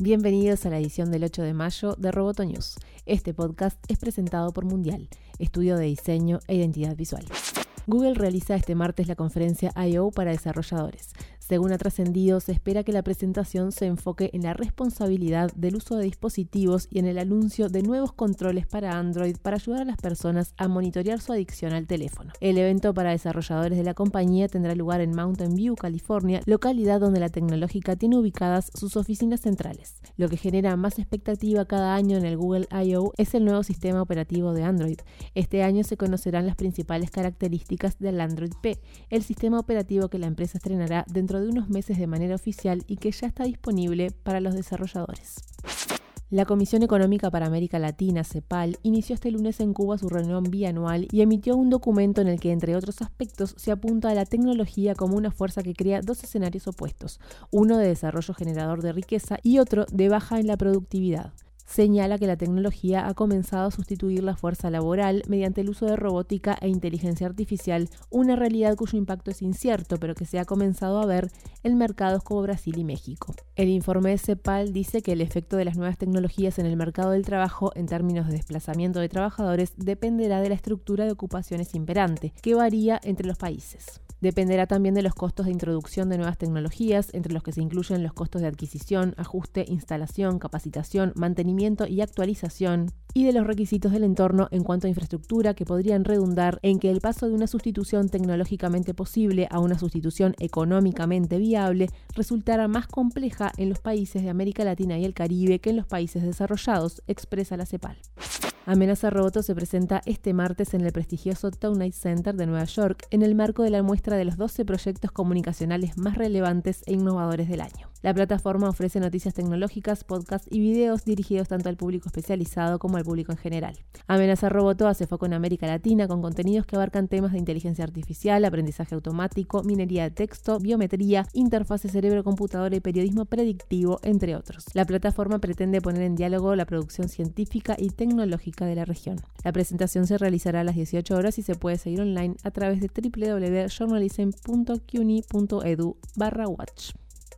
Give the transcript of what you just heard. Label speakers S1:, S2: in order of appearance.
S1: Bienvenidos a la edición del 8 de mayo de Roboto News. Este podcast es presentado por Mundial, estudio de diseño e identidad visual. Google realiza este martes la conferencia I.O. para desarrolladores. Según ha trascendido, se espera que la presentación se enfoque en la responsabilidad del uso de dispositivos y en el anuncio de nuevos controles para Android para ayudar a las personas a monitorear su adicción al teléfono. El evento para desarrolladores de la compañía tendrá lugar en Mountain View, California, localidad donde la tecnológica tiene ubicadas sus oficinas centrales. Lo que genera más expectativa cada año en el Google I.O. es el nuevo sistema operativo de Android. Este año se conocerán las principales características del Android P, el sistema operativo que la empresa estrenará dentro de unos meses de manera oficial y que ya está disponible para los desarrolladores. La Comisión Económica para América Latina, CEPAL, inició este lunes en Cuba su reunión bianual y emitió un documento en el que, entre otros aspectos, se apunta a la tecnología como una fuerza que crea dos escenarios opuestos, uno de desarrollo generador de riqueza y otro de baja en la productividad señala que la tecnología ha comenzado a sustituir la fuerza laboral mediante el uso de robótica e inteligencia artificial, una realidad cuyo impacto es incierto, pero que se ha comenzado a ver en mercados como Brasil y México. El informe de CEPAL dice que el efecto de las nuevas tecnologías en el mercado del trabajo en términos de desplazamiento de trabajadores dependerá de la estructura de ocupaciones imperante, que varía entre los países. Dependerá también de los costos de introducción de nuevas tecnologías, entre los que se incluyen los costos de adquisición, ajuste, instalación, capacitación, mantenimiento y actualización, y de los requisitos del entorno en cuanto a infraestructura que podrían redundar en que el paso de una sustitución tecnológicamente posible a una sustitución económicamente viable resultara más compleja en los países de América Latina y el Caribe que en los países desarrollados, expresa la CEPAL. Amenaza Roboto se presenta este martes en el prestigioso Town Night Center de Nueva York en el marco de la muestra de los 12 proyectos comunicacionales más relevantes e innovadores del año. La plataforma ofrece noticias tecnológicas, podcasts y videos dirigidos tanto al público especializado como al público en general. Amenaza Roboto hace foco en América Latina con contenidos que abarcan temas de inteligencia artificial, aprendizaje automático, minería de texto, biometría, interfase cerebro-computadora y periodismo predictivo, entre otros. La plataforma pretende poner en diálogo la producción científica y tecnológica de la región. La presentación se realizará a las 18 horas y se puede seguir online a través de www.journalism.cuny.edu/watch.